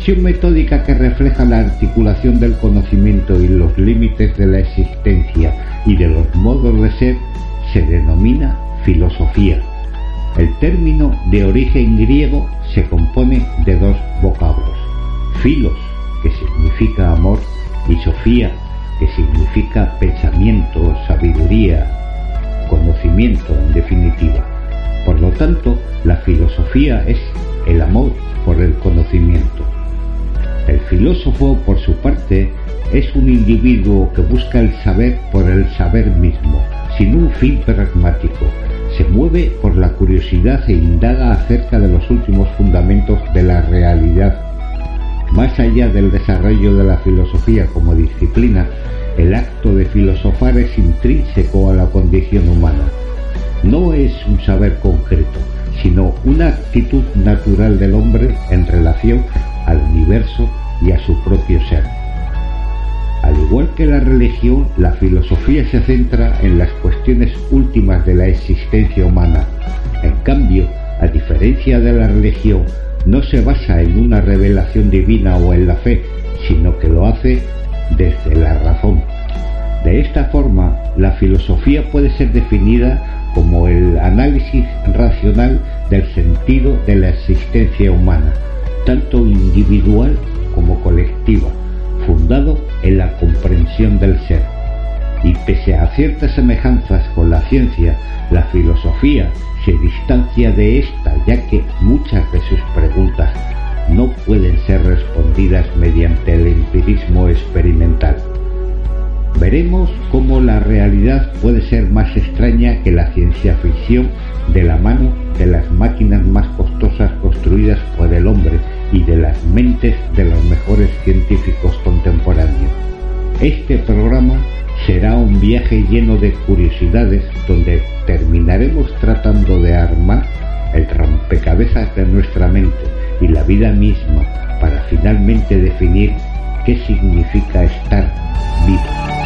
reflexión metódica que refleja la articulación del conocimiento y los límites de la existencia y de los modos de ser se denomina filosofía. El término de origen griego se compone de dos vocablos, filos, que significa amor, y sofía, que significa pensamiento, sabiduría, conocimiento por la curiosidad e indaga acerca de los últimos fundamentos de la realidad. Más allá del desarrollo de la filosofía como disciplina, el acto de filosofar es intrínseco a la condición humana. No es un saber concreto, sino una actitud natural del hombre en relación al universo y a su propio ser. Al igual que la religión, la filosofía se centra en las cuestiones últimas de la existencia humana. En cambio, a diferencia de la religión, no se basa en una revelación divina o en la fe, sino que lo hace desde la razón. De esta forma, la filosofía puede ser definida como el análisis racional del sentido de la existencia humana, tanto individual como colectiva, fundado en la comprensión del ser. Y pese a ciertas semejanzas con la ciencia, la filosofía se distancia de esta ya que muchas de sus preguntas no pueden ser respondidas mediante el empirismo experimental. Veremos cómo la realidad puede ser más extraña que la ciencia ficción de la mano de las máquinas más costosas construidas por el hombre y de las mentes de los mejores científicos contemporáneos. Este programa será un viaje lleno de curiosidades donde terminaremos tratando de armar el rompecabezas de nuestra mente y la vida misma para finalmente definir qué significa estar vivo.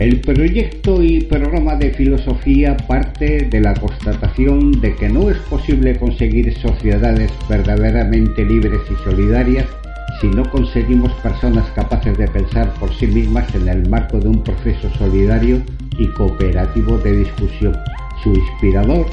El proyecto y programa de filosofía parte de la constatación de que no es posible conseguir sociedades verdaderamente libres y solidarias si no conseguimos personas capaces de pensar por sí mismas en el marco de un proceso solidario y cooperativo de discusión. Su inspirador,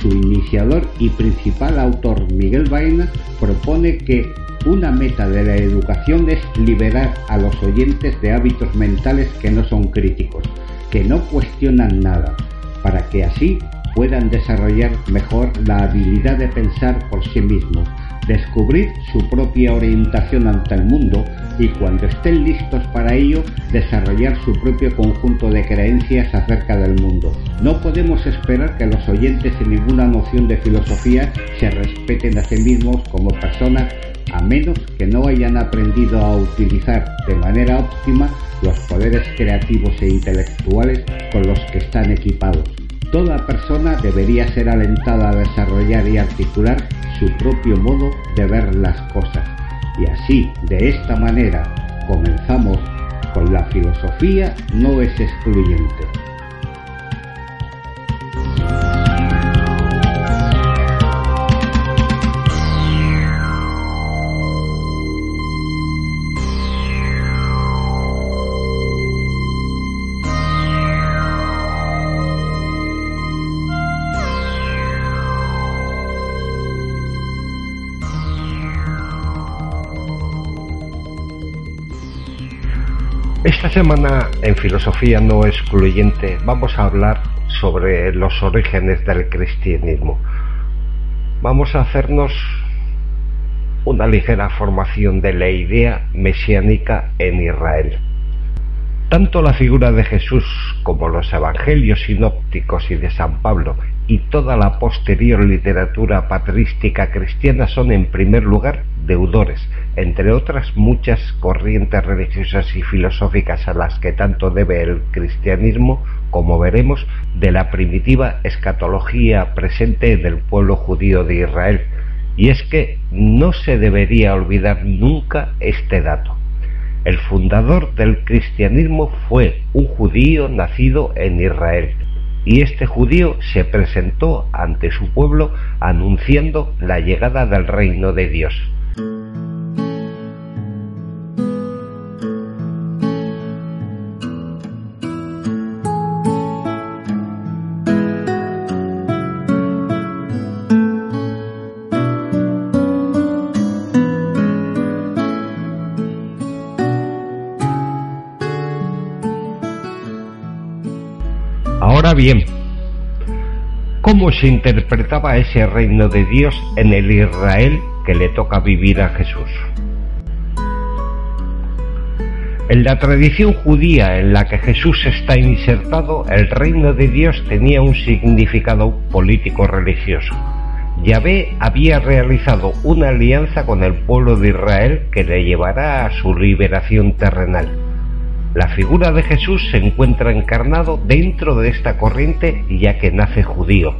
su iniciador y principal autor, Miguel Baena, propone que una meta de la educación es liberar a los oyentes de hábitos mentales que no son críticos, que no cuestionan nada, para que así puedan desarrollar mejor la habilidad de pensar por sí mismos, descubrir su propia orientación ante el mundo y cuando estén listos para ello desarrollar su propio conjunto de creencias acerca del mundo. No podemos esperar que los oyentes sin ninguna noción de filosofía se respeten a sí mismos como personas a menos que no hayan aprendido a utilizar de manera óptima los poderes creativos e intelectuales con los que están equipados. Toda persona debería ser alentada a desarrollar y articular su propio modo de ver las cosas. Y así, de esta manera, comenzamos con la filosofía no es excluyente. Esta semana en Filosofía No Excluyente vamos a hablar sobre los orígenes del cristianismo. Vamos a hacernos una ligera formación de la idea mesiánica en Israel. Tanto la figura de Jesús como los evangelios sinópticos y de San Pablo y toda la posterior literatura patrística cristiana son en primer lugar deudores, entre otras muchas corrientes religiosas y filosóficas a las que tanto debe el cristianismo, como veremos, de la primitiva escatología presente del pueblo judío de Israel. Y es que no se debería olvidar nunca este dato. El fundador del cristianismo fue un judío nacido en Israel, y este judío se presentó ante su pueblo anunciando la llegada del reino de Dios. Bien, ¿cómo se interpretaba ese reino de Dios en el Israel que le toca vivir a Jesús? En la tradición judía en la que Jesús está insertado, el reino de Dios tenía un significado político religioso. Yahvé había realizado una alianza con el pueblo de Israel que le llevará a su liberación terrenal. La figura de Jesús se encuentra encarnado dentro de esta corriente ya que nace judío.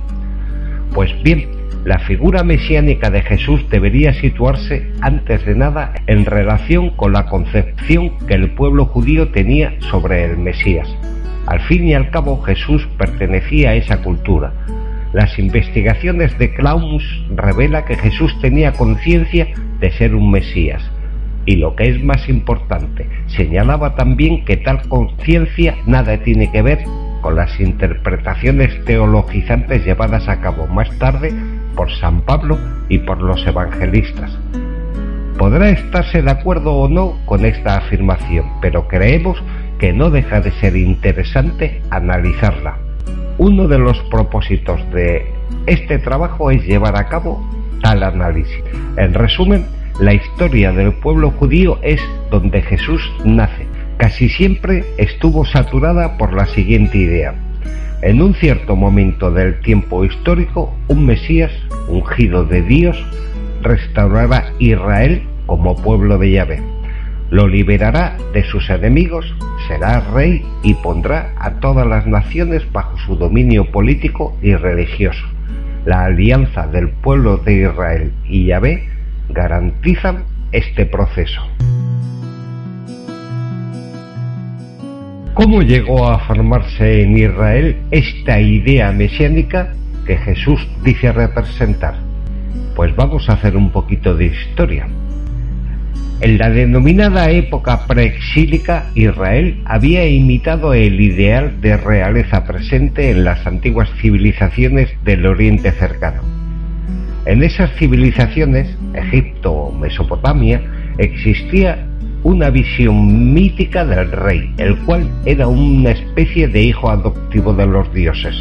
Pues bien, la figura mesiánica de Jesús debería situarse antes de nada en relación con la concepción que el pueblo judío tenía sobre el Mesías. Al fin y al cabo Jesús pertenecía a esa cultura. Las investigaciones de Claumus revela que Jesús tenía conciencia de ser un Mesías y lo que es más importante, señalaba también que tal conciencia nada tiene que ver con las interpretaciones teologizantes llevadas a cabo más tarde por San Pablo y por los evangelistas. Podrá estarse de acuerdo o no con esta afirmación, pero creemos que no deja de ser interesante analizarla. Uno de los propósitos de este trabajo es llevar a cabo tal análisis. En resumen, la historia del pueblo judío es donde Jesús nace. Casi siempre estuvo saturada por la siguiente idea. En un cierto momento del tiempo histórico, un Mesías, ungido de Dios, restaurará Israel como pueblo de Yahvé. Lo liberará de sus enemigos, será rey y pondrá a todas las naciones bajo su dominio político y religioso. La alianza del pueblo de Israel y Yahvé garantizan este proceso. ¿Cómo llegó a formarse en Israel esta idea mesiánica que Jesús dice representar? Pues vamos a hacer un poquito de historia. En la denominada época preexílica, Israel había imitado el ideal de realeza presente en las antiguas civilizaciones del Oriente cercano en esas civilizaciones, Egipto o Mesopotamia, existía una visión mítica del rey, el cual era una especie de hijo adoptivo de los dioses.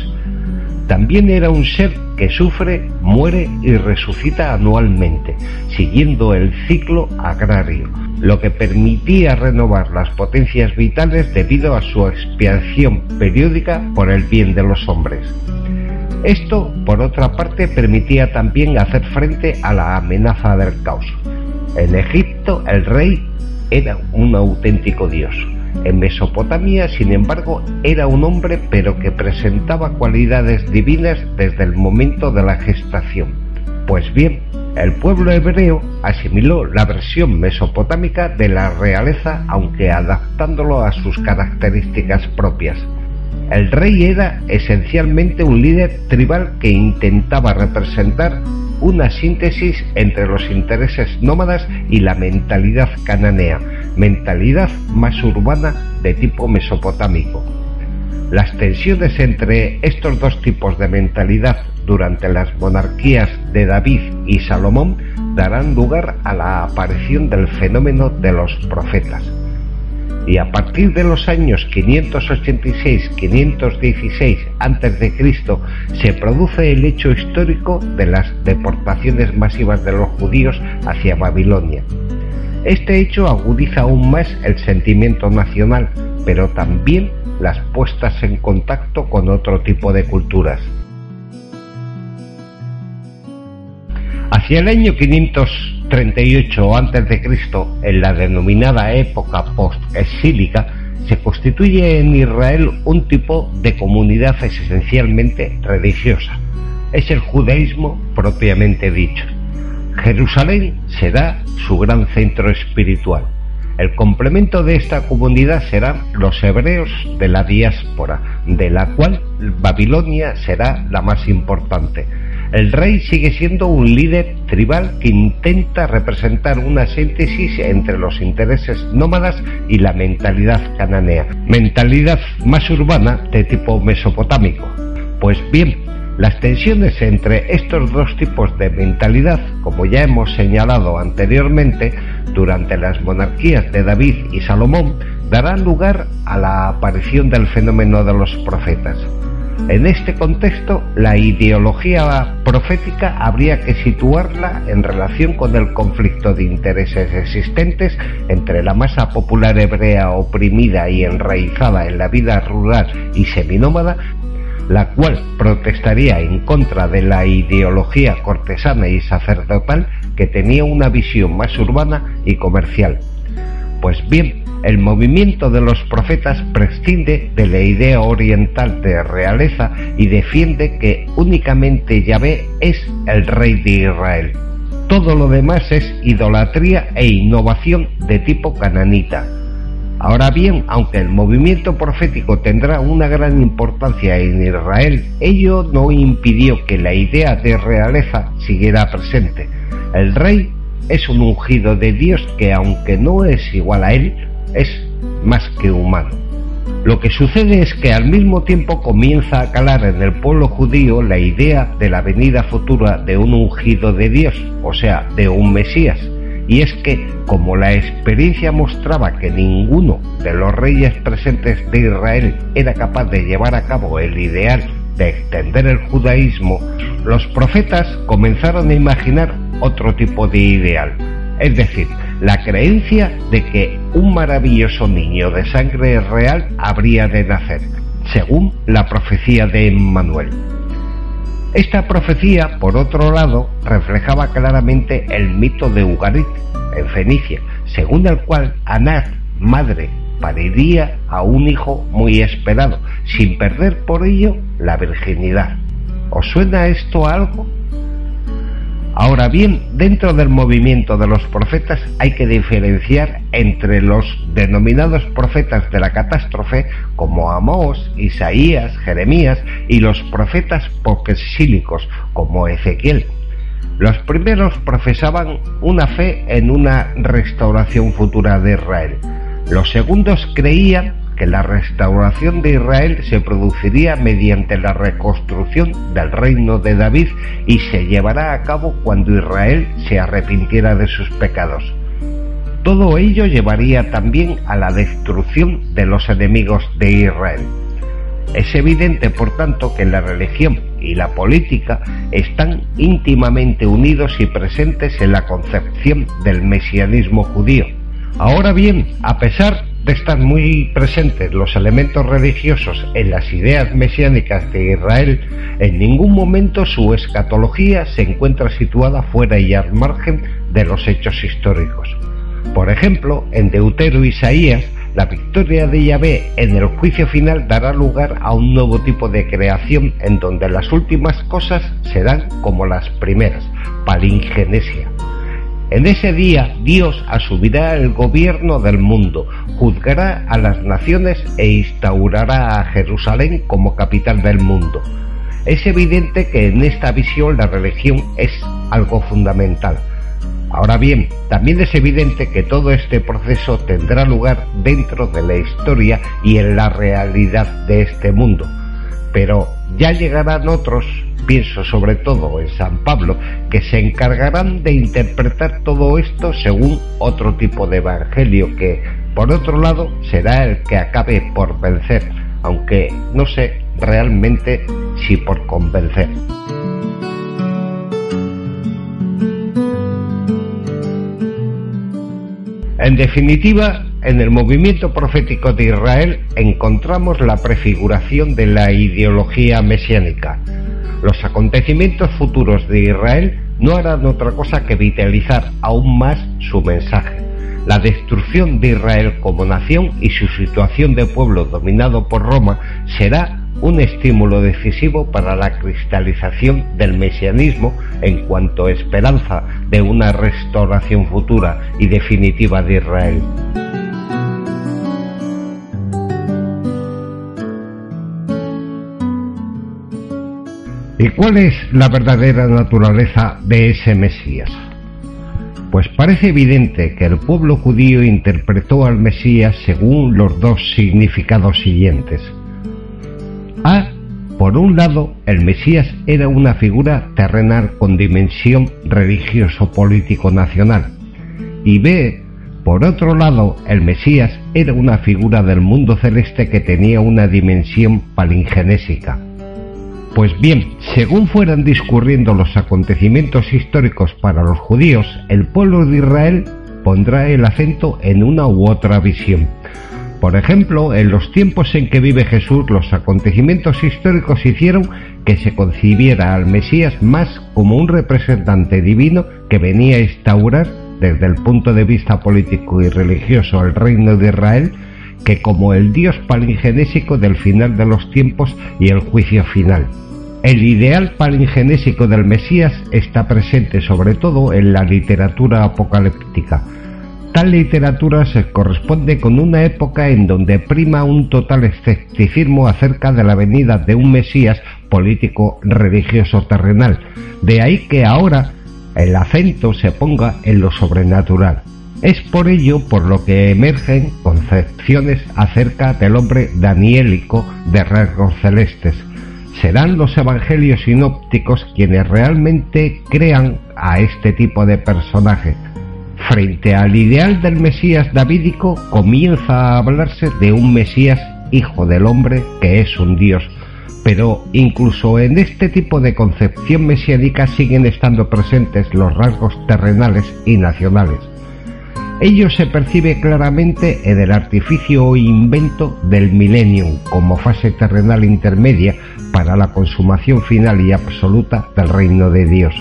También era un ser que sufre, muere y resucita anualmente, siguiendo el ciclo agrario, lo que permitía renovar las potencias vitales debido a su expiación periódica por el bien de los hombres. Esto, por otra parte, permitía también hacer frente a la amenaza del caos. En Egipto el rey era un auténtico dios. En Mesopotamia, sin embargo, era un hombre pero que presentaba cualidades divinas desde el momento de la gestación. Pues bien, el pueblo hebreo asimiló la versión mesopotámica de la realeza aunque adaptándolo a sus características propias. El rey era esencialmente un líder tribal que intentaba representar una síntesis entre los intereses nómadas y la mentalidad cananea, mentalidad más urbana de tipo mesopotámico. Las tensiones entre estos dos tipos de mentalidad durante las monarquías de David y Salomón darán lugar a la aparición del fenómeno de los profetas. Y a partir de los años 586-516 a.C. se produce el hecho histórico de las deportaciones masivas de los judíos hacia Babilonia. Este hecho agudiza aún más el sentimiento nacional, pero también las puestas en contacto con otro tipo de culturas. Hacia el año 538 a.C., en la denominada época post-exílica, se constituye en Israel un tipo de comunidad esencialmente religiosa. Es el judaísmo propiamente dicho. Jerusalén será su gran centro espiritual. El complemento de esta comunidad serán los hebreos de la diáspora, de la cual Babilonia será la más importante. El rey sigue siendo un líder tribal que intenta representar una síntesis entre los intereses nómadas y la mentalidad cananea, mentalidad más urbana de tipo mesopotámico. Pues bien, las tensiones entre estos dos tipos de mentalidad, como ya hemos señalado anteriormente, durante las monarquías de David y Salomón, darán lugar a la aparición del fenómeno de los profetas. En este contexto, la ideología profética habría que situarla en relación con el conflicto de intereses existentes entre la masa popular hebrea oprimida y enraizada en la vida rural y seminómada la cual protestaría en contra de la ideología cortesana y sacerdotal que tenía una visión más urbana y comercial. Pues bien, el movimiento de los profetas prescinde de la idea oriental de realeza y defiende que únicamente Yahvé es el rey de Israel. Todo lo demás es idolatría e innovación de tipo cananita Ahora bien, aunque el movimiento profético tendrá una gran importancia en Israel, ello no impidió que la idea de realeza siguiera presente. El rey es un ungido de Dios que aunque no es igual a él, es más que humano. Lo que sucede es que al mismo tiempo comienza a calar en el pueblo judío la idea de la venida futura de un ungido de Dios, o sea, de un Mesías y es que, como la experiencia mostraba que ninguno de los reyes presentes de Israel era capaz de llevar a cabo el ideal de extender el judaísmo, los profetas comenzaron a imaginar otro tipo de ideal, es decir, la creencia de que un maravilloso niño de sangre real habría de nacer, según la profecía de Emmanuel. Esta profecía, por otro lado, reflejaba claramente el mito de Ugarit, en Fenicia, según el cual Anat, madre, pariría a un hijo muy esperado, sin perder por ello la virginidad. ¿Os suena esto algo? Ahora bien, dentro del movimiento de los profetas hay que diferenciar entre los denominados profetas de la catástrofe como Amós, Isaías, Jeremías y los profetas poquesílicos como Ezequiel. Los primeros profesaban una fe en una restauración futura de Israel. Los segundos creían que la restauración de Israel se produciría mediante la reconstrucción del reino de David y se llevará a cabo cuando Israel se arrepintiera de sus pecados. Todo ello llevaría también a la destrucción de los enemigos de Israel. Es evidente, por tanto, que la religión y la política están íntimamente unidos y presentes en la concepción del mesianismo judío. Ahora bien, a pesar de estar muy presentes los elementos religiosos en las ideas mesiánicas de Israel, en ningún momento su escatología se encuentra situada fuera y al margen de los hechos históricos. Por ejemplo, en Deutero Isaías, la victoria de Yahvé en el juicio final dará lugar a un nuevo tipo de creación en donde las últimas cosas serán como las primeras, palingenesia. En ese día Dios asumirá el gobierno del mundo, juzgará a las naciones e instaurará a Jerusalén como capital del mundo. Es evidente que en esta visión la religión es algo fundamental. Ahora bien, también es evidente que todo este proceso tendrá lugar dentro de la historia y en la realidad de este mundo. Pero ya llegarán otros pienso sobre todo en San Pablo, que se encargarán de interpretar todo esto según otro tipo de evangelio que por otro lado, será el que acabe por vencer, aunque no sé realmente si por convencer. En definitiva, en el movimiento profético de Israel encontramos la prefiguración de la ideología mesiánica. Los acontecimientos futuros de Israel no harán otra cosa que vitalizar aún más su mensaje. La destrucción de Israel como nación y su situación de pueblo dominado por Roma será un estímulo decisivo para la cristalización del mesianismo en cuanto a esperanza de una restauración futura y definitiva de Israel. ¿Y cuál es la verdadera naturaleza de ese Mesías? Pues parece evidente que el pueblo judío interpretó al Mesías según los dos significados siguientes. A. Por un lado, el Mesías era una figura terrenal con dimensión religioso-político-nacional. Y B. Por otro lado, el Mesías era una figura del mundo celeste que tenía una dimensión palingenésica. Pues bien, según fueran discurriendo los acontecimientos históricos para los judíos, el pueblo de Israel pondrá el acento en una u otra visión. Por ejemplo, en los tiempos en que vive Jesús, los acontecimientos históricos hicieron que se concibiera al Mesías más como un representante divino que venía a instaurar, desde el punto de vista político y religioso, el reino de Israel, que como el Dios palingenésico del final de los tiempos y el juicio final. El ideal palingenésico del Mesías está presente sobre todo en la literatura apocalíptica, Tal literatura se corresponde con una época en donde prima un total escepticismo acerca de la venida de un Mesías político religioso terrenal. De ahí que ahora el acento se ponga en lo sobrenatural. Es por ello por lo que emergen concepciones acerca del hombre daniélico de rasgos celestes. Serán los evangelios sinópticos quienes realmente crean a este tipo de personaje Frente al ideal del Mesías davídico comienza a hablarse de un Mesías hijo del hombre que es un Dios. Pero incluso en este tipo de concepción mesiánica siguen estando presentes los rasgos terrenales y nacionales. Ello se percibe claramente en el artificio o invento del millennium como fase terrenal intermedia para la consumación final y absoluta del reino de Dios.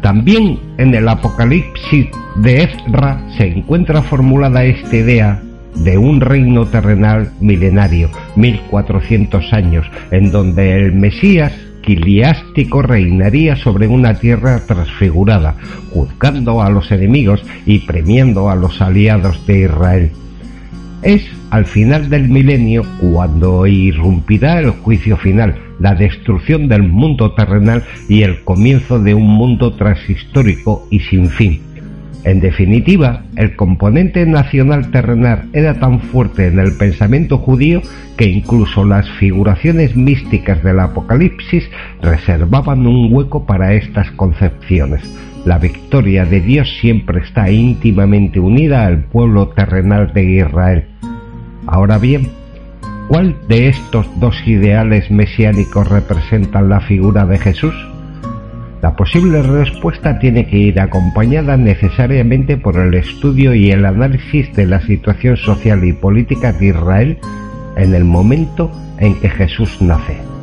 También en el Apocalipsis de Ezra se encuentra formulada esta idea de un reino terrenal milenario, 1400 años, en donde el Mesías quiliástico reinaría sobre una tierra transfigurada, juzgando a los enemigos y premiando a los aliados de Israel. Es al final del milenio cuando irrumpirá el juicio final, la destrucción del mundo terrenal y el comienzo de un mundo transhistórico y sin fin. En definitiva, el componente nacional terrenal era tan fuerte en el pensamiento judío que incluso las figuraciones místicas del Apocalipsis reservaban un hueco para estas concepciones. La victoria de Dios siempre está íntimamente unida al pueblo terrenal de Israel. Ahora bien, ¿cuál de estos dos ideales mesiánicos representan la figura de Jesús? La posible respuesta tiene que ir acompañada necesariamente por el estudio y el análisis de la situación social y política de Israel en el momento en que Jesús nace.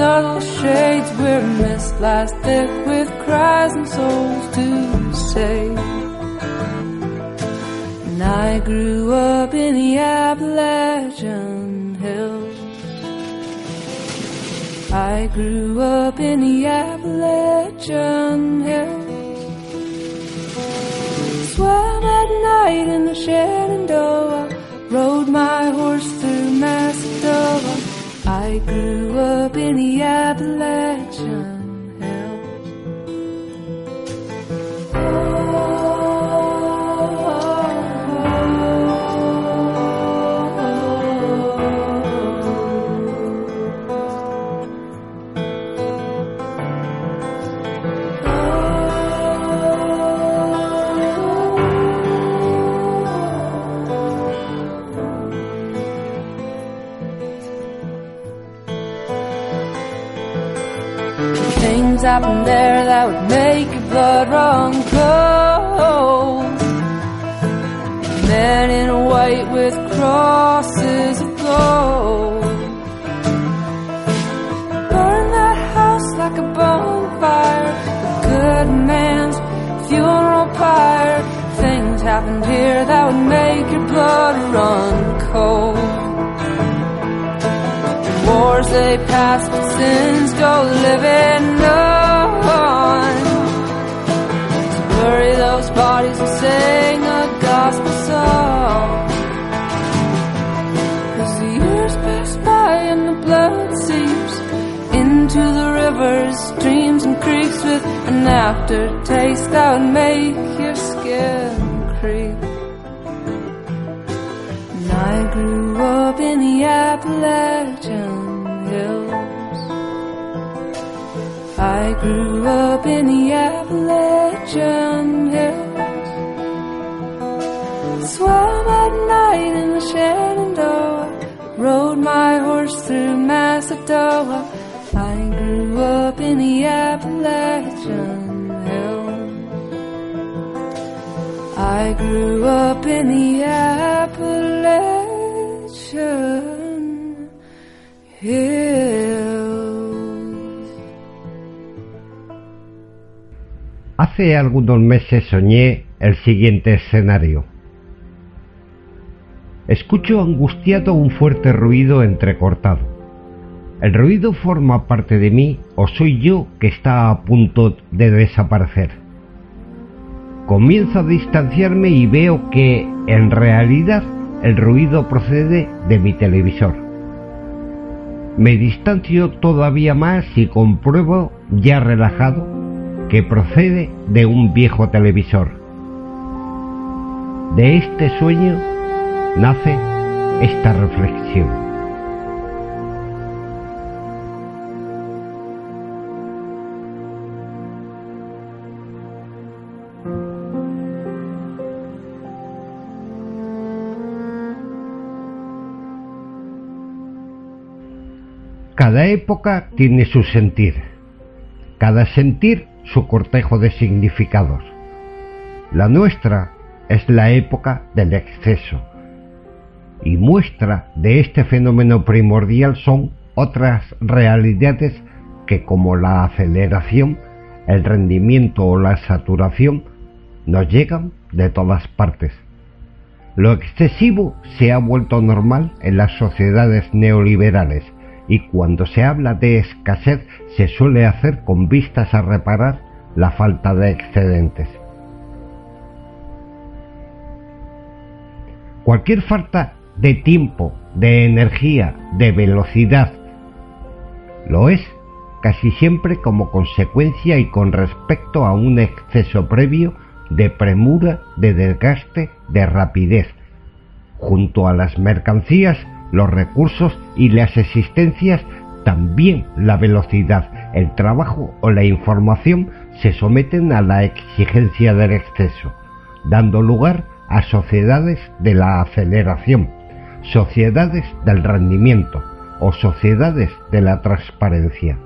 Subtle shades where mist lies thick with cries and souls to save. And I grew up in the Appalachian hills. I grew up in the Appalachian hills. Swam at night in the Shenandoah. Rode my horse. I grew up in the Appalachian Things happen there that would make your blood run cold. Men in white with crosses of gold. Burn that house like a bonfire. The good man's funeral pyre. Things happened here that would make your blood run cold. Wars they pass, but sins go living on. Bodies and sing a gospel song. Cause the years pass by and the blood seeps into the rivers, streams, and creeks with an aftertaste that would make your skin creep. And I grew up in the Appalachian hills. I grew up in the Appalachian Macedonia. I grew up in the Appalachian hills. I grew up in the Appalachian hills. Hace algunos meses soñé el siguiente escenario. Escucho angustiado un fuerte ruido entrecortado. ¿El ruido forma parte de mí o soy yo que está a punto de desaparecer? Comienzo a distanciarme y veo que, en realidad, el ruido procede de mi televisor. Me distancio todavía más y compruebo, ya relajado, que procede de un viejo televisor. De este sueño nace esta reflexión. Cada época tiene su sentir, cada sentir su cortejo de significados. La nuestra es la época del exceso y muestra de este fenómeno primordial son otras realidades que como la aceleración, el rendimiento o la saturación nos llegan de todas partes. Lo excesivo se ha vuelto normal en las sociedades neoliberales y cuando se habla de escasez se suele hacer con vistas a reparar la falta de excedentes. Cualquier falta de tiempo, de energía, de velocidad Lo es casi siempre como consecuencia y con respecto a un exceso previo de premura, de desgaste, de rapidez. Junto a las mercancías, los recursos y las existencias, también la velocidad, el trabajo o la información se someten a la exigencia del exceso, dando lugar a sociedades de la aceleración, sociedades del rendimiento o sociedades de la transparencia.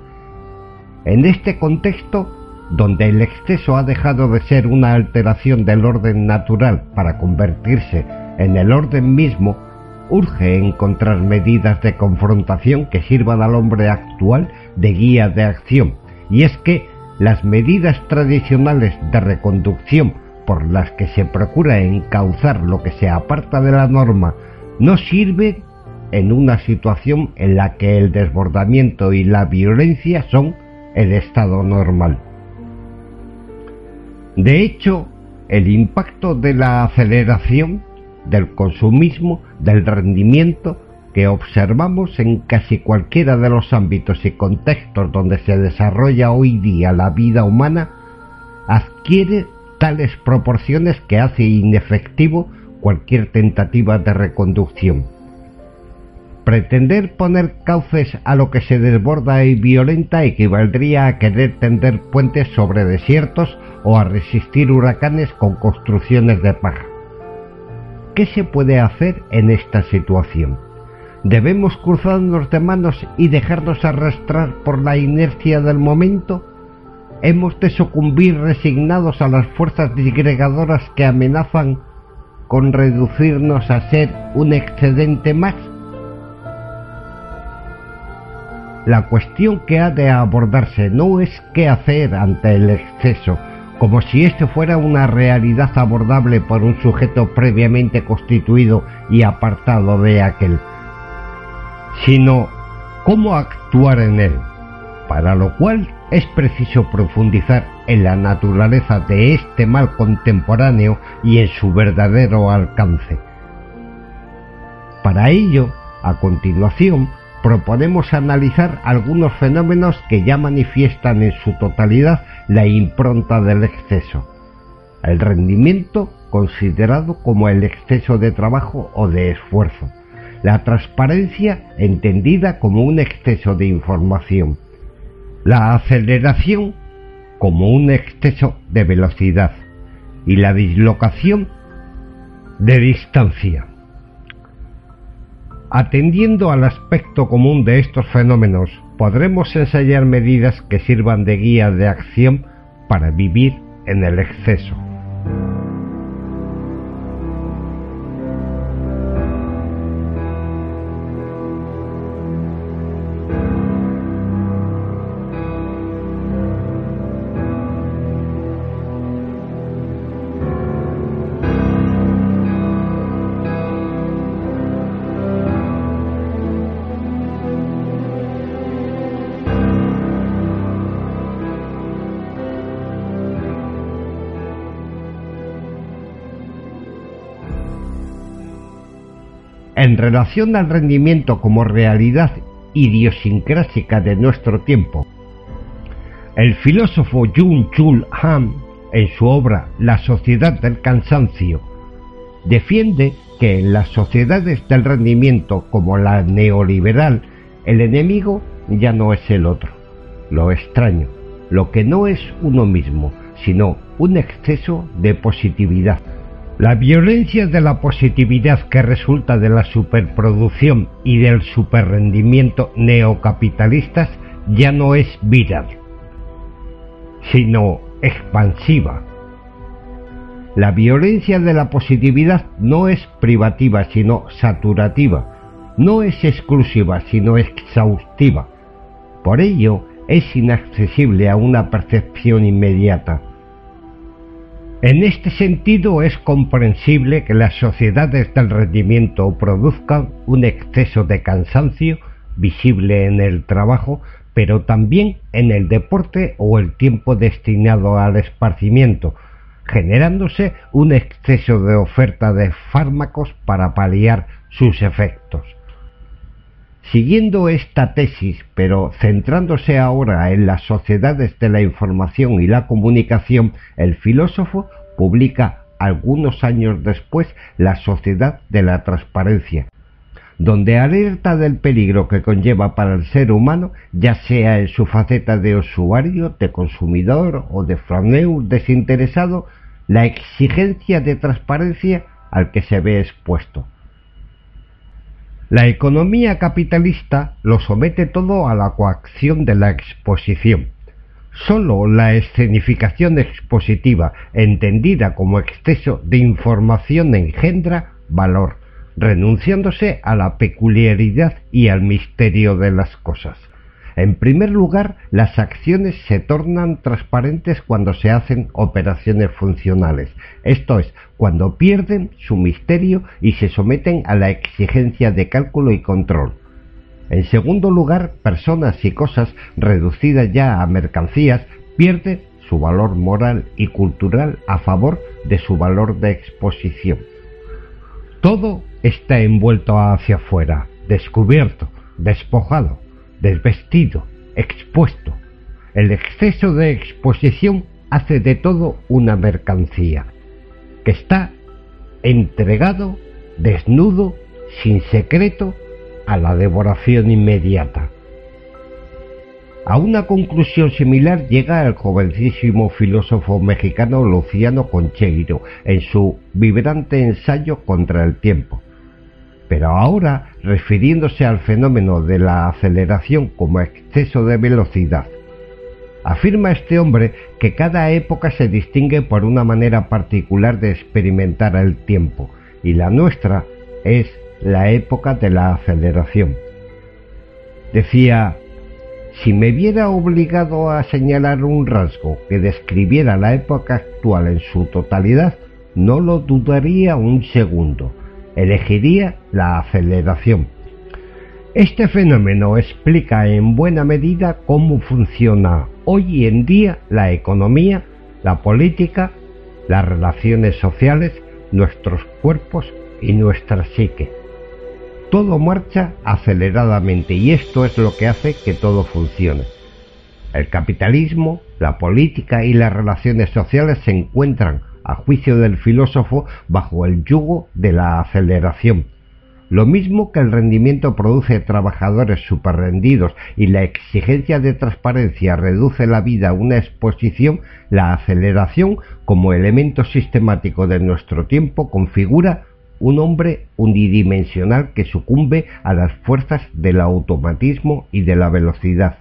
En este contexto, donde el exceso ha dejado de ser una alteración del orden natural para convertirse en el orden mismo, urge encontrar medidas de confrontación que sirvan al hombre actual de guía de acción, y es que las medidas tradicionales de reconducción por las que se procura encauzar lo que se aparta de la norma no sirven en una situación en la que el desbordamiento y la violencia son el estado normal. De hecho, el impacto de la aceleración, del consumismo, del rendimiento que observamos en casi cualquiera de los ámbitos y contextos donde se desarrolla hoy día la vida humana, adquiere tales proporciones que hace inefectivo cualquier tentativa de reconducción. Pretender poner cauces a lo que se desborda y violenta equivaldría a querer tender puentes sobre desiertos o a resistir huracanes con construcciones de paja. ¿Qué se puede hacer en esta situación? ¿Debemos cruzarnos de manos y dejarnos arrastrar por la inercia del momento? ¿Hemos de sucumbir resignados a las fuerzas disgregadoras que amenazan con reducirnos a ser un excedente más? La cuestión que ha de abordarse no es qué hacer ante el exceso, como si esto fuera una realidad abordable por un sujeto previamente constituido y apartado de aquel, sino cómo actuar en él, para lo cual es preciso profundizar en la naturaleza de este mal contemporáneo y en su verdadero alcance. Para ello, a continuación, proponemos analizar algunos fenómenos que ya manifiestan en su totalidad la impronta del exceso. El rendimiento considerado como el exceso de trabajo o de esfuerzo. La transparencia entendida como un exceso de información. La aceleración como un exceso de velocidad. Y la dislocación de distancia. Atendiendo al aspecto común de estos fenómenos, podremos ensayar medidas que sirvan de guía de acción para vivir en el exceso. En relación al rendimiento como realidad idiosincrásica de nuestro tiempo. El filósofo Jung Chul Han, en su obra La sociedad del cansancio, defiende que en las sociedades del rendimiento como la neoliberal, el enemigo ya no es el otro, lo extraño, lo que no es uno mismo, sino un exceso de positividad. La violencia de la positividad que resulta de la superproducción y del superrendimiento neocapitalistas ya no es viral, sino expansiva. La violencia de la positividad no es privativa, sino saturativa, no es exclusiva, sino exhaustiva. Por ello, es inaccesible a una percepción inmediata en este sentido es comprensible que las sociedades del rendimiento produzcan un exceso de cansancio visible en el trabajo, pero también en el deporte o el tiempo destinado al esparcimiento, generándose un exceso de oferta de fármacos para paliar sus efectos. Siguiendo esta tesis, pero centrándose ahora en las sociedades de la información y la comunicación, el filósofo publica algunos años después La Sociedad de la Transparencia, donde alerta del peligro que conlleva para el ser humano, ya sea en su faceta de usuario, de consumidor o de flaneur desinteresado, la exigencia de transparencia al que se ve expuesto. La economía capitalista lo somete todo a la coacción de la exposición. Sólo la escenificación expositiva, entendida como exceso de información, engendra valor, renunciándose a la peculiaridad y al misterio de las cosas. En primer lugar, las acciones se tornan transparentes cuando se hacen operaciones funcionales, esto es, cuando pierden su misterio y se someten a la exigencia de cálculo y control. En segundo lugar, personas y cosas reducidas ya a mercancías pierden su valor moral y cultural a favor de su valor de exposición. Todo está envuelto hacia afuera, descubierto, despojado, desvestido, expuesto. El exceso de exposición hace de todo una mercancía, que está entregado, desnudo, sin secreto, a la devoración inmediata. A una conclusión similar llega el jovencísimo filósofo mexicano Luciano Concheiro en su vibrante ensayo contra el tiempo. Pero ahora refiriéndose al fenómeno de la aceleración como exceso de velocidad. Afirma este hombre que cada época se distingue por una manera particular de experimentar el tiempo, y la nuestra es la época de la aceleración. Decía, si me viera obligado a señalar un rasgo que describiera la época actual en su totalidad, no lo dudaría un segundo. Elegiría la aceleración. Este fenómeno explica en buena medida cómo funciona hoy en día la economía, la política, las relaciones sociales, nuestros cuerpos y nuestra psique todo marcha aceleradamente y esto es lo que hace que todo funcione. El capitalismo, la política y las relaciones sociales se encuentran, a juicio del filósofo, bajo el yugo de la aceleración. Lo mismo que el rendimiento produce trabajadores superrendidos y la exigencia de transparencia reduce la vida a una exposición, la aceleración, como elemento sistemático de nuestro tiempo, configura un hombre unidimensional que sucumbe a las fuerzas del automatismo y de la velocidad.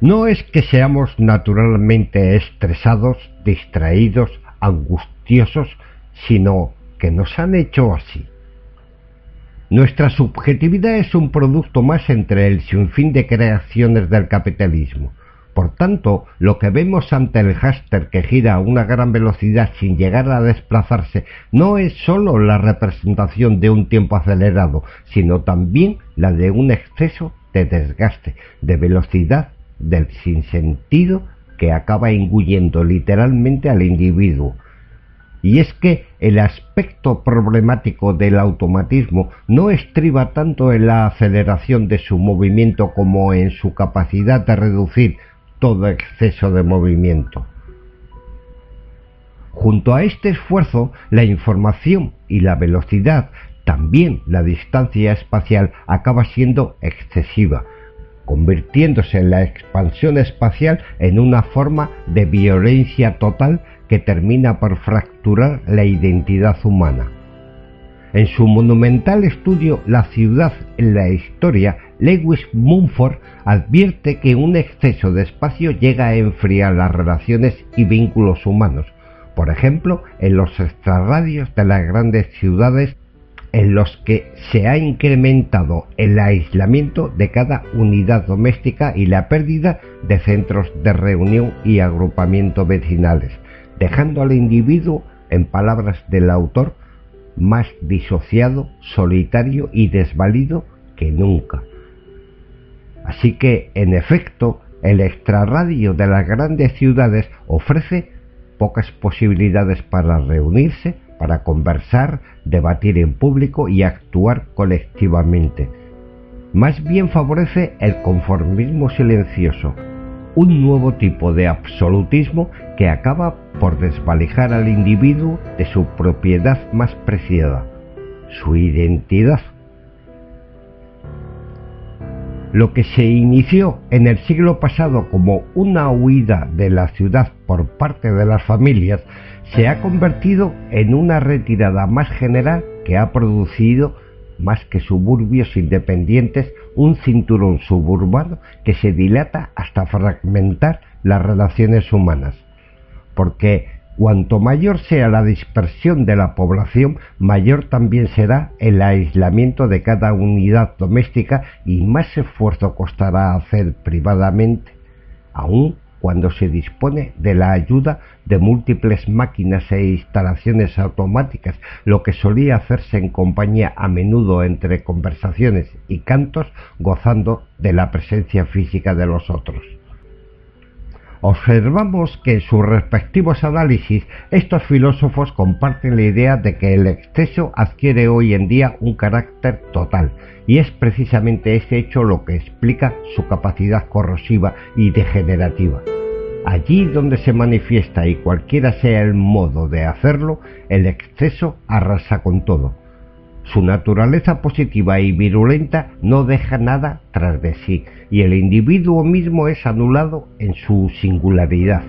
No es que seamos naturalmente estresados, distraídos, angustiosos, sino que nos han hecho así. Nuestra subjetividad es un producto más entre el sinfín de creaciones del capitalismo. Por tanto, lo que vemos ante el háster que gira a una gran velocidad sin llegar a desplazarse no es sólo la representación de un tiempo acelerado, sino también la de un exceso de desgaste, de velocidad, del sinsentido que acaba engulliendo literalmente al individuo. Y es que el aspecto problemático del automatismo no estriba tanto en la aceleración de su movimiento como en su capacidad de reducir todo exceso de movimiento. Junto a este esfuerzo, la información y la velocidad, también la distancia espacial, acaba siendo excesiva, convirtiéndose en la expansión espacial en una forma de violencia total que termina por fracturar la identidad humana. En su monumental estudio La ciudad en la historia, Lewis Mumford advierte que un exceso de espacio llega a enfriar las relaciones y vínculos humanos, por ejemplo, en los extrarradios de las grandes ciudades en los que se ha incrementado el aislamiento de cada unidad doméstica y la pérdida de centros de reunión y agrupamiento vecinales, dejando al individuo, en palabras del autor, más disociado, solitario y desvalido que nunca. Así que, en efecto, el extrarradio de las grandes ciudades ofrece pocas posibilidades para reunirse, para conversar, debatir en público y actuar colectivamente. más bien favorece el conformismo silencioso, un nuevo tipo de absolutismo que acaba por desvalijar al individuo de su propiedad más preciada, su identidad. Lo que se inició en el siglo pasado como una huida de la ciudad por parte de las familias se ha convertido en una retirada más general que ha producido más que suburbios independientes, un cinturón suburbano que se dilata hasta fragmentar las relaciones humanas. Porque cuanto mayor sea la dispersión de la población, mayor también será el aislamiento de cada unidad doméstica y más esfuerzo costará hacer privadamente, aún cuando se dispone de la ayuda de múltiples máquinas e instalaciones automáticas, lo que solía hacerse en compañía a menudo entre conversaciones y cantos, gozando de la presencia física de los otros observamos que en sus respectivos análisis estos filósofos comparten la idea de que el exceso adquiere hoy en día un carácter total, y es precisamente ese hecho lo que explica su capacidad corrosiva y degenerativa. Allí donde se manifiesta y cualquiera sea el modo de hacerlo, el exceso arrasa con todo. Su naturaleza positiva y virulenta no deja nada tras de sí, y el individuo mismo es anulado en su singularidad.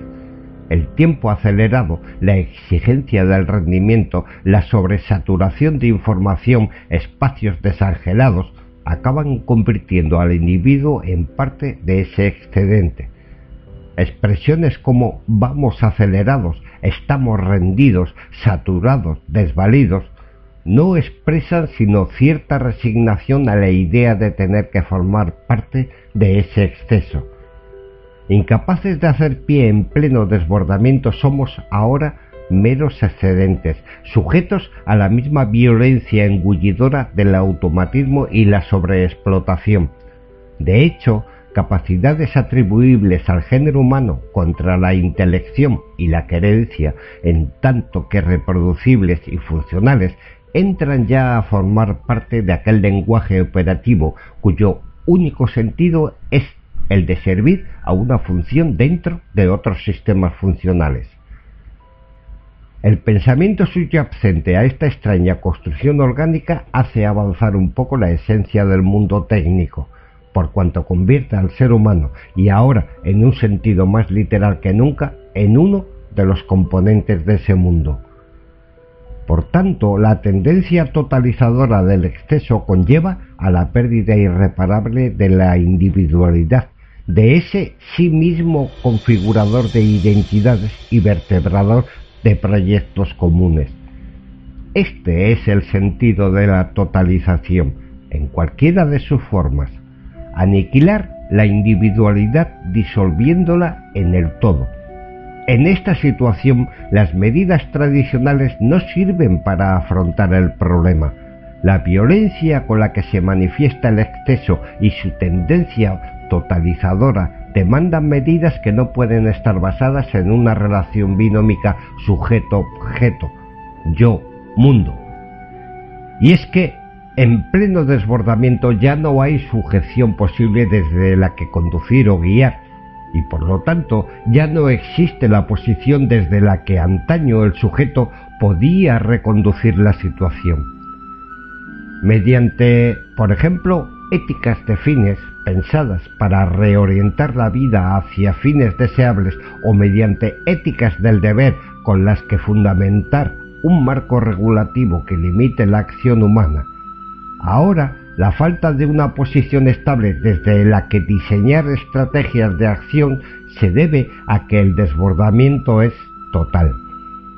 El tiempo acelerado, la exigencia del rendimiento, la sobresaturación de información, espacios desangelados, acaban convirtiendo al individuo en parte de ese excedente. Expresiones como vamos acelerados, estamos rendidos, saturados, desvalidos, no expresan sino cierta resignación a la idea de tener que formar parte de ese exceso. Incapaces de hacer pie en pleno desbordamiento somos ahora meros excedentes, sujetos a la misma violencia engullidora del automatismo y la sobreexplotación. De hecho, capacidades atribuibles al género humano contra la intelección y la querencia, en tanto que reproducibles y funcionales, entran ya a formar parte de aquel lenguaje operativo cuyo único sentido es el de servir a una función dentro de otros sistemas funcionales. El pensamiento subyacente a esta extraña construcción orgánica hace avanzar un poco la esencia del mundo técnico, por cuanto convierte al ser humano, y ahora en un sentido más literal que nunca, en uno de los componentes de ese mundo por tanto, la tendencia totalizadora del exceso conlleva a la pérdida irreparable de la individualidad, de ese sí mismo configurador de identidades y vertebrador de proyectos comunes. Este es el sentido de la totalización, en cualquiera de sus formas. Aniquilar la individualidad disolviéndola en el todo en esta situación, las medidas tradicionales no sirven para afrontar el problema. La violencia con la que se manifiesta el exceso y su tendencia totalizadora demandan medidas que no pueden estar basadas en una relación binómica sujeto-objeto, yo-mundo. Y es que en pleno desbordamiento ya no hay sujeción posible desde la que conducir o guiar, y por lo tanto ya no existe la posición desde la que antaño el sujeto podía reconducir la situación. Mediante, por ejemplo, éticas de fines pensadas para reorientar la vida hacia fines deseables o mediante éticas del deber con las que fundamentar un marco regulativo que limite la acción humana. Ahora la falta de una posición estable desde la que diseñar estrategias de acción se debe a que el desbordamiento es total.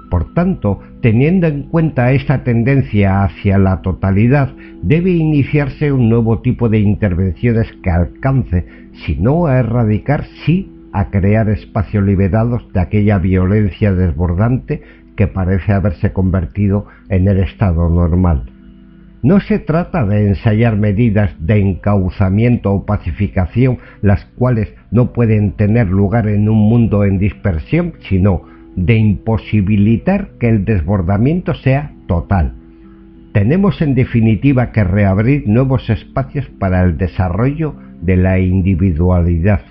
Por tanto, teniendo en cuenta esta tendencia hacia la totalidad, debe iniciarse un nuevo tipo de intervenciones que alcance, si no a erradicar, sí a crear espacios liberados de aquella violencia desbordante que parece haberse convertido en el estado normal. No se trata de ensayar medidas de encauzamiento o pacificación, las cuales no pueden tener lugar en un mundo en dispersión, sino de imposibilitar que el desbordamiento sea total. Tenemos en definitiva que reabrir nuevos espacios para el desarrollo de la individualidad.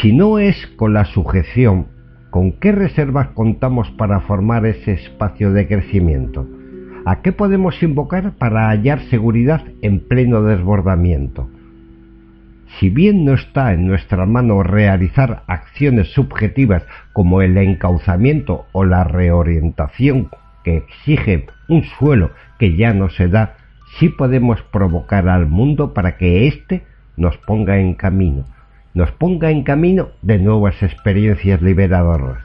Si no es con la sujeción, ¿con qué reservas contamos para formar ese espacio de crecimiento? ¿A qué podemos invocar para hallar seguridad en pleno desbordamiento? Si bien no está en nuestra mano realizar acciones subjetivas como el encauzamiento o la reorientación que exige un suelo que ya no se da, sí podemos provocar al mundo para que éste nos ponga en camino, nos ponga en camino de nuevas experiencias liberadoras.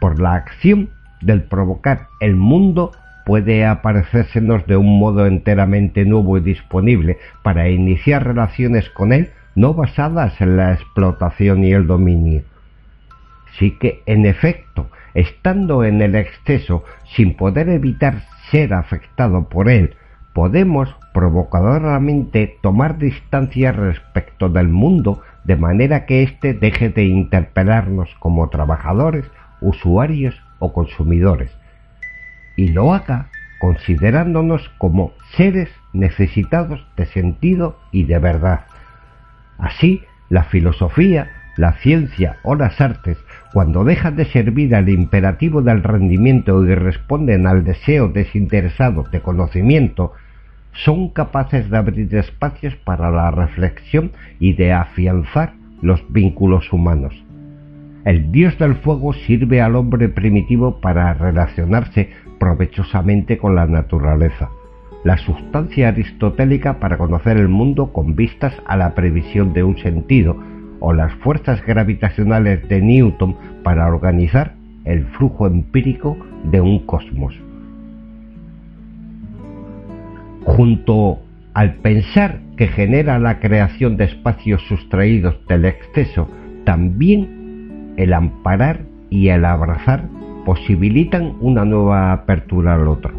Por la acción del provocar el mundo puede aparecérsenos de un modo enteramente nuevo y disponible para iniciar relaciones con él no basadas en la explotación y el dominio. Sí que, en efecto, estando en el exceso sin poder evitar ser afectado por él, podemos provocadoramente tomar distancia respecto del mundo de manera que éste deje de interpelarnos como trabajadores, usuarios o consumidores, y lo haga considerándonos como seres necesitados de sentido y de verdad. Así, la filosofía, la ciencia o las artes, cuando dejan de servir al imperativo del rendimiento y responden al deseo desinteresado de conocimiento, son capaces de abrir espacios para la reflexión y de afianzar los vínculos humanos. El dios del fuego sirve al hombre primitivo para relacionarse provechosamente con la naturaleza la sustancia aristotélica para conocer el mundo con vistas a la previsión de un sentido, o las fuerzas gravitacionales de Newton para organizar el flujo empírico de un cosmos. Junto al pensar que genera la creación de espacios sustraídos del exceso, también el amparar y el abrazar posibilitan una nueva apertura al otro.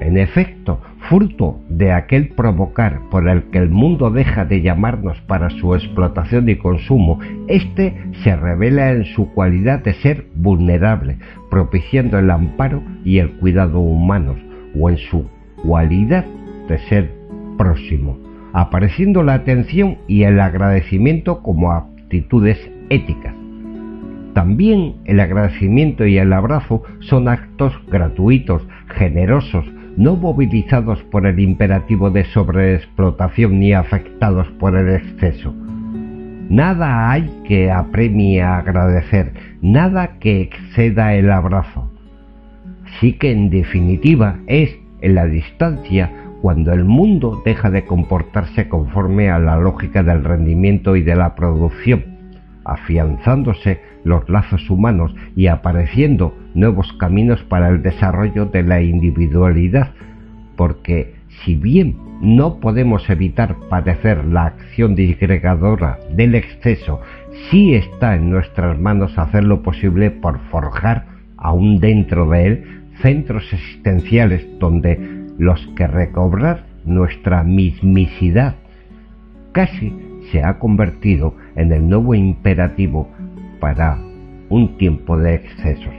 En efecto, fruto de aquel provocar por el que el mundo deja de llamarnos para su explotación y consumo, éste se revela en su cualidad de ser vulnerable, propiciando el amparo y el cuidado humanos, o en su cualidad de ser próximo, apareciendo la atención y el agradecimiento como actitudes éticas. También el agradecimiento y el abrazo son actos gratuitos, generosos, no movilizados por el imperativo de sobreexplotación ni afectados por el exceso. Nada hay que apremie a agradecer, nada que exceda el abrazo. Sí que en definitiva es en la distancia cuando el mundo deja de comportarse conforme a la lógica del rendimiento y de la producción, afianzándose los lazos humanos y apareciendo nuevos caminos para el desarrollo de la individualidad, porque si bien no podemos evitar padecer la acción disgregadora del exceso, sí está en nuestras manos hacer lo posible por forjar, aún dentro de él, centros existenciales donde los que recobrar nuestra mismicidad casi se ha convertido en el nuevo imperativo para un tiempo de excesos.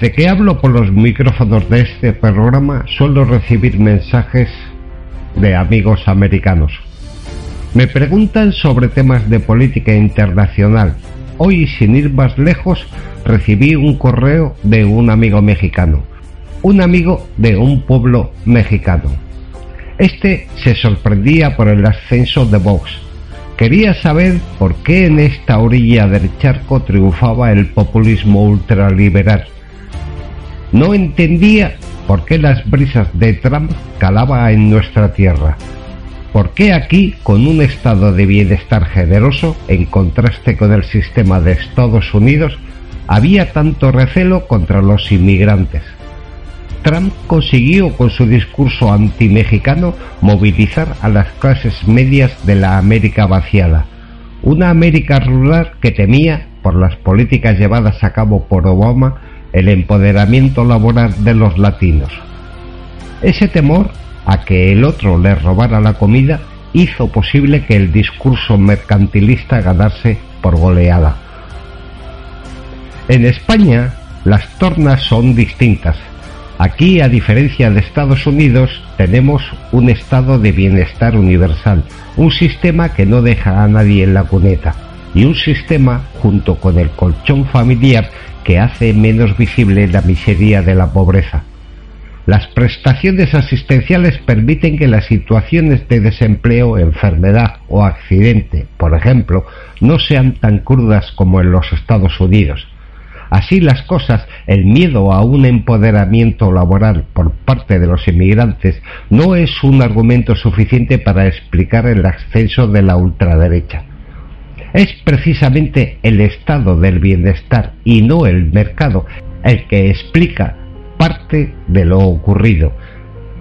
Desde que hablo por los micrófonos de este programa suelo recibir mensajes de amigos americanos. Me preguntan sobre temas de política internacional. Hoy, sin ir más lejos, recibí un correo de un amigo mexicano, un amigo de un pueblo mexicano. Este se sorprendía por el ascenso de Vox. Quería saber por qué en esta orilla del charco triunfaba el populismo ultraliberal no entendía por qué las brisas de Trump calaban en nuestra tierra. ¿Por qué aquí, con un estado de bienestar generoso, en contraste con el sistema de Estados Unidos, había tanto recelo contra los inmigrantes? Trump consiguió con su discurso antimexicano movilizar a las clases medias de la América vaciada, una América rural que temía, por las políticas llevadas a cabo por Obama, el empoderamiento laboral de los latinos. Ese temor a que el otro le robara la comida hizo posible que el discurso mercantilista ganase por goleada. En España las tornas son distintas. Aquí, a diferencia de Estados Unidos, tenemos un estado de bienestar universal, un sistema que no deja a nadie en la cuneta y un sistema, junto con el colchón familiar, que hace menos visible la miseria de la pobreza. Las prestaciones asistenciales permiten que las situaciones de desempleo, enfermedad o accidente, por ejemplo, no sean tan crudas como en los Estados Unidos. Así las cosas, el miedo a un empoderamiento laboral por parte de los inmigrantes no es un argumento suficiente para explicar el ascenso de la ultraderecha es precisamente el estado del bienestar y no el mercado el que explica parte de lo ocurrido.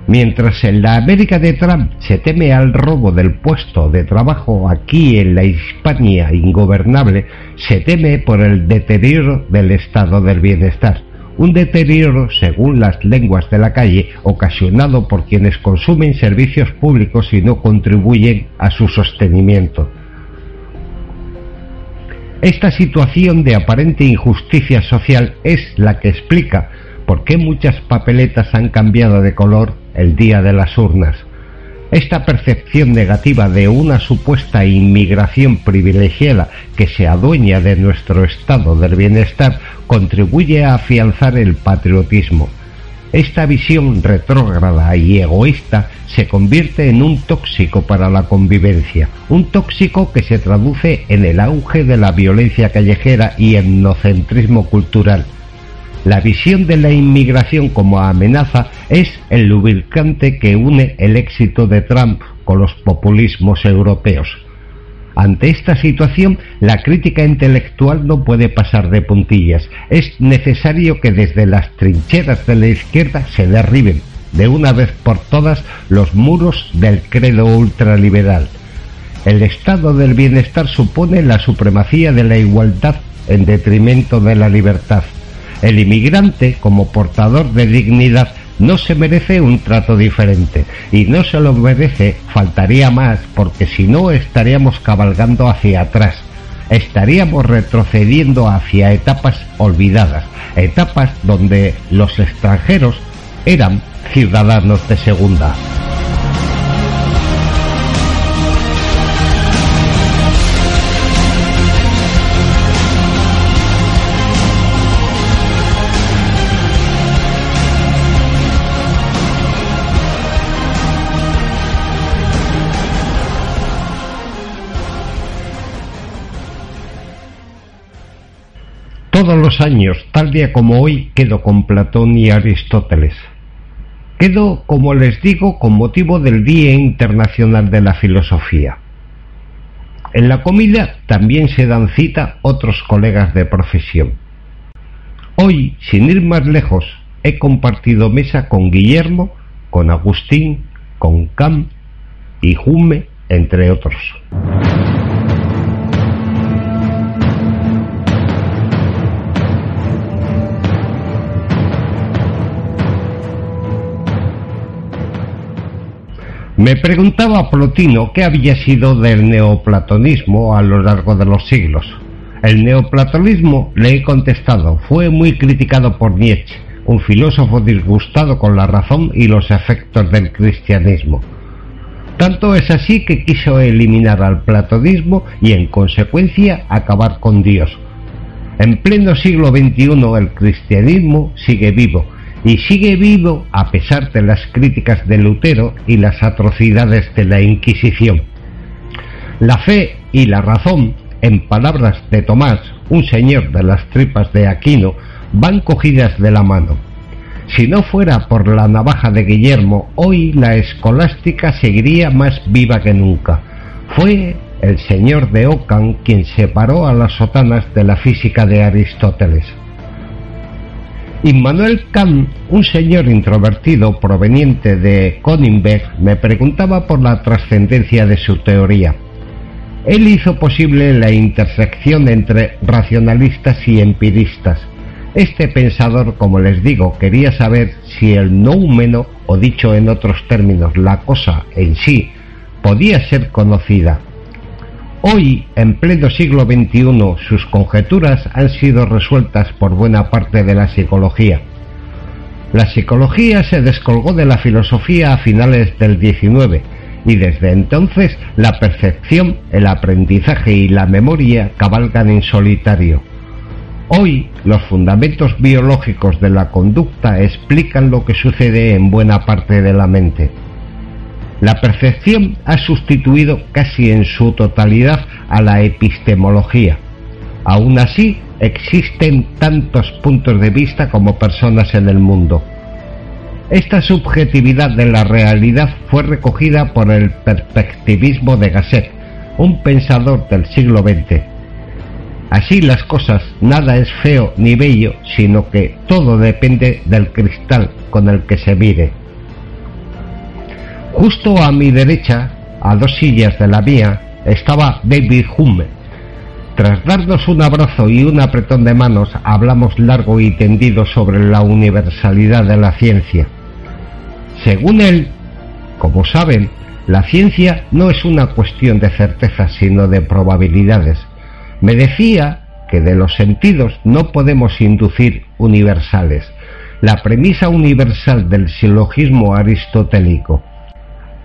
Mientras en la América de Trump se teme al robo del puesto de trabajo, aquí en la Hispania ingobernable se teme por el deterioro del estado del bienestar. Un deterioro, según las lenguas de la calle, ocasionado por quienes consumen servicios públicos y no contribuyen a su sostenimiento. Esta situación de aparente injusticia social es la que explica por qué muchas papeletas han cambiado de color el día de las urnas. Esta percepción negativa de una supuesta inmigración privilegiada que se adueña de nuestro estado del bienestar contribuye a afianzar el patriotismo. Esta visión retrógrada y egoísta se convierte en un tóxico para la convivencia, un tóxico que se traduce en el auge de la violencia callejera y etnocentrismo cultural. La visión de la inmigración como amenaza es el lubricante que une el éxito de Trump con los populismos europeos. Ante esta situación, la crítica intelectual no puede pasar de puntillas. Es necesario que desde las trincheras de la izquierda se derriben de una vez por todas los muros del credo ultraliberal. El estado del bienestar supone la supremacía de la igualdad en detrimento de la libertad. El inmigrante, como portador de dignidad, no se merece un trato diferente. Y no se lo merece, faltaría más, porque si no estaríamos cabalgando hacia atrás, estaríamos retrocediendo hacia etapas olvidadas, etapas donde los extranjeros eran ciudadanos de segunda. Todos los años, tal día como hoy, quedo con Platón y Aristóteles. Quedo, como les digo, con motivo del Día Internacional de la Filosofía. En la comida también se dan cita otros colegas de profesión. Hoy, sin ir más lejos, he compartido mesa con Guillermo, con Agustín, con Cam y Jume, entre otros. Me preguntaba Plotino qué había sido del neoplatonismo a lo largo de los siglos. El neoplatonismo, le he contestado, fue muy criticado por Nietzsche, un filósofo disgustado con la razón y los efectos del cristianismo. Tanto es así que quiso eliminar al platonismo y en consecuencia acabar con Dios. En pleno siglo XXI el cristianismo sigue vivo, y sigue vivo a pesar de las críticas de Lutero y las atrocidades de la Inquisición. La fe y la razón, en palabras de Tomás, un señor de las tripas de Aquino, van cogidas de la mano. Si no fuera por la navaja de Guillermo, hoy la escolástica seguiría más viva que nunca. Fue el señor de Ockham quien separó a las sotanas de la física de Aristóteles. Immanuel Kant, un señor introvertido proveniente de Königsberg, me preguntaba por la trascendencia de su teoría. Él hizo posible la intersección entre racionalistas y empiristas. Este pensador, como les digo, quería saber si el noumeno, o dicho en otros términos, la cosa en sí, podía ser conocida. Hoy, en pleno siglo XXI, sus conjeturas han sido resueltas por buena parte de la psicología. La psicología se descolgó de la filosofía a finales del XIX y desde entonces la percepción, el aprendizaje y la memoria cabalgan en solitario. Hoy los fundamentos biológicos de la conducta explican lo que sucede en buena parte de la mente. La percepción ha sustituido casi en su totalidad a la epistemología. Aún así, existen tantos puntos de vista como personas en el mundo. Esta subjetividad de la realidad fue recogida por el perspectivismo de Gasset, un pensador del siglo XX. Así las cosas, nada es feo ni bello, sino que todo depende del cristal con el que se mire. Justo a mi derecha, a dos sillas de la mía, estaba David Hume. Tras darnos un abrazo y un apretón de manos, hablamos largo y tendido sobre la universalidad de la ciencia. Según él, como saben, la ciencia no es una cuestión de certeza, sino de probabilidades. Me decía que de los sentidos no podemos inducir universales. La premisa universal del silogismo aristotélico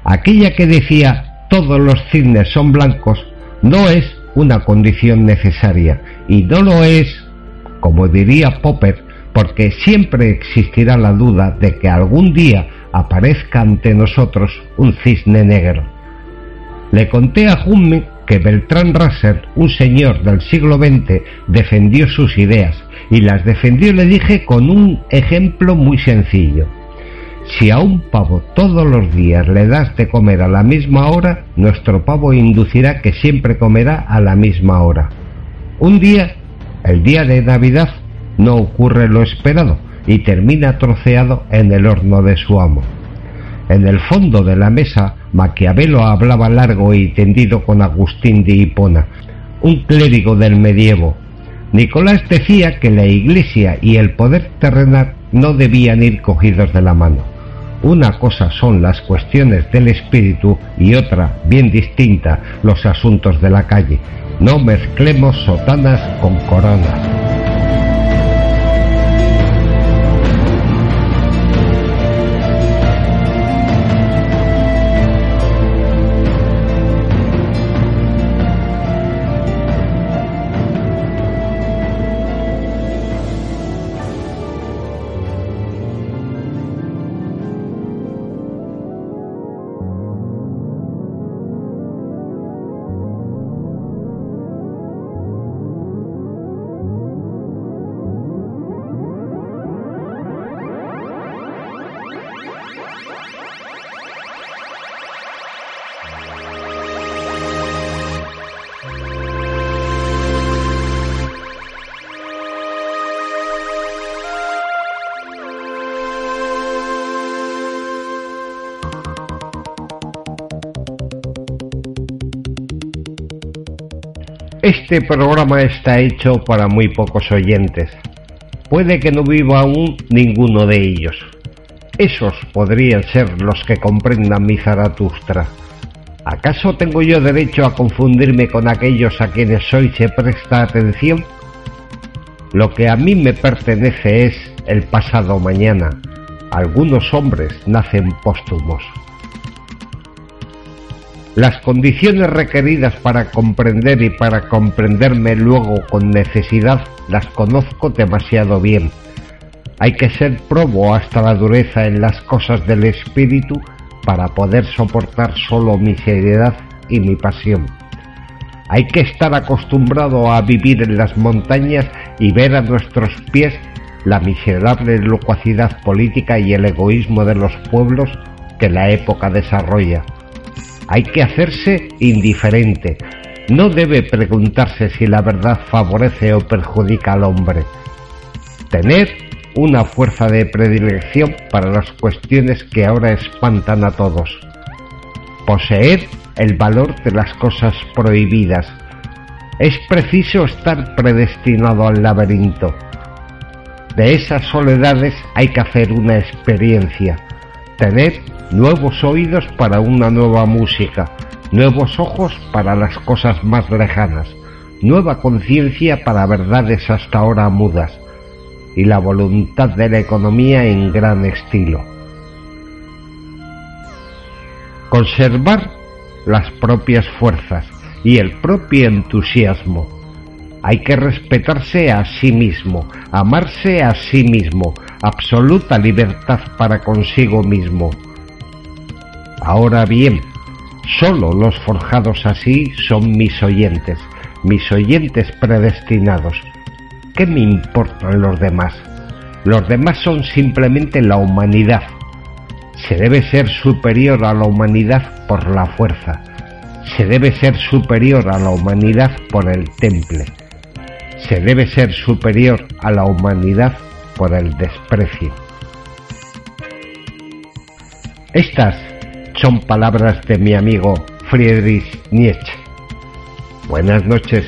aquella que decía todos los cisnes son blancos, no es una condición necesaria y no lo es, como diría Popper, porque siempre existirá la duda de que algún día aparezca ante nosotros un cisne negro. Le conté a Hume que Beltrán Russell, un señor del siglo XX, defendió sus ideas y las defendió, le dije, con un ejemplo muy sencillo. Si a un pavo todos los días le das de comer a la misma hora, nuestro pavo inducirá que siempre comerá a la misma hora. Un día, el día de Navidad, no ocurre lo esperado y termina troceado en el horno de su amo. En el fondo de la mesa, Maquiavelo hablaba largo y tendido con Agustín de Hipona, un clérigo del medievo. Nicolás decía que la Iglesia y el poder terrenal no debían ir cogidos de la mano. Una cosa son las cuestiones del espíritu y otra, bien distinta, los asuntos de la calle. No mezclemos sotanas con coronas. Este programa está hecho para muy pocos oyentes. Puede que no viva aún ninguno de ellos. Esos podrían ser los que comprendan mi Zaratustra. ¿Acaso tengo yo derecho a confundirme con aquellos a quienes hoy se presta atención? Lo que a mí me pertenece es el pasado mañana. Algunos hombres nacen póstumos. Las condiciones requeridas para comprender y para comprenderme luego con necesidad las conozco demasiado bien. Hay que ser probo hasta la dureza en las cosas del espíritu para poder soportar solo mi seriedad y mi pasión. Hay que estar acostumbrado a vivir en las montañas y ver a nuestros pies la miserable locuacidad política y el egoísmo de los pueblos que la época desarrolla hay que hacerse indiferente. No debe preguntarse si la verdad favorece o perjudica al hombre. Tener una fuerza de predilección para las cuestiones que ahora espantan a todos. Poseer el valor de las cosas prohibidas. Es preciso estar predestinado al laberinto. De esas soledades hay que hacer una experiencia, tener nuevos oídos para una nueva música, nuevos ojos para las cosas más lejanas, nueva conciencia para verdades hasta ahora mudas, y la voluntad de la economía en gran estilo. Conservar las propias fuerzas y el propio entusiasmo. Hay que respetarse a sí mismo, amarse a sí mismo, absoluta libertad para consigo mismo Ahora bien, solo los forjados así son mis oyentes, mis oyentes predestinados. ¿Qué me importan los demás? Los demás son simplemente la humanidad. Se debe ser superior a la humanidad por la fuerza. Se debe ser superior a la humanidad por el temple. Se debe ser superior a la humanidad por el desprecio. Estas son palabras de mi amigo Friedrich Nietzsche. Buenas noches.